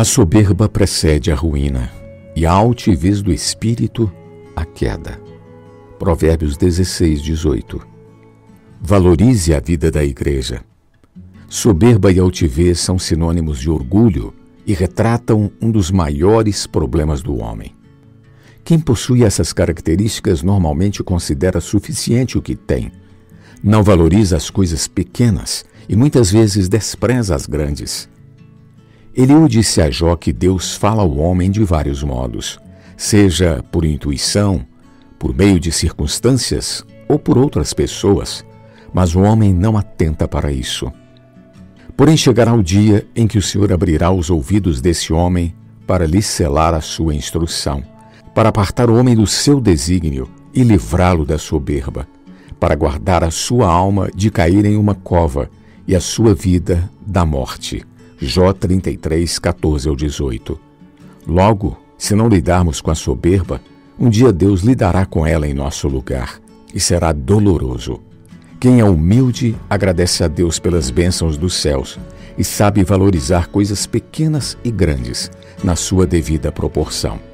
A soberba precede a ruína, e a altivez do espírito, a queda. Provérbios 16, 18. Valorize a vida da igreja. Soberba e altivez são sinônimos de orgulho e retratam um dos maiores problemas do homem. Quem possui essas características normalmente considera suficiente o que tem. Não valoriza as coisas pequenas e muitas vezes despreza as grandes. Eliú disse a Jó que Deus fala ao homem de vários modos, seja por intuição, por meio de circunstâncias ou por outras pessoas, mas o homem não atenta para isso. Porém, chegará o dia em que o Senhor abrirá os ouvidos desse homem para lhe selar a sua instrução, para apartar o homem do seu desígnio e livrá-lo da soberba, para guardar a sua alma de cair em uma cova e a sua vida da morte. Jó 33, 14 ao 18. Logo, se não lidarmos com a soberba, um dia Deus lidará com ela em nosso lugar, e será doloroso. Quem é humilde agradece a Deus pelas bênçãos dos céus e sabe valorizar coisas pequenas e grandes na sua devida proporção.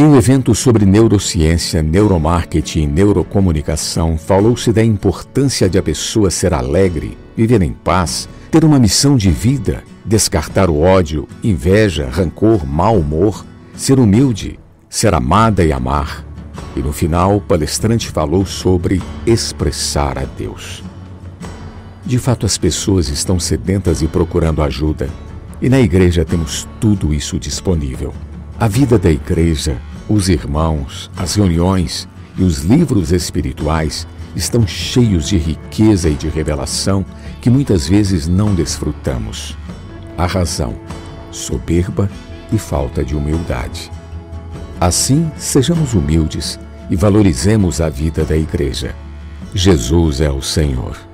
Em um evento sobre neurociência, neuromarketing e neurocomunicação, falou-se da importância de a pessoa ser alegre, viver em paz, ter uma missão de vida, descartar o ódio, inveja, rancor, mau humor, ser humilde, ser amada e amar, e no final, o palestrante falou sobre expressar a Deus. De fato, as pessoas estão sedentas e procurando ajuda, e na igreja temos tudo isso disponível. A vida da igreja, os irmãos, as reuniões e os livros espirituais estão cheios de riqueza e de revelação que muitas vezes não desfrutamos. A razão: soberba e falta de humildade. Assim, sejamos humildes e valorizemos a vida da Igreja. Jesus é o Senhor.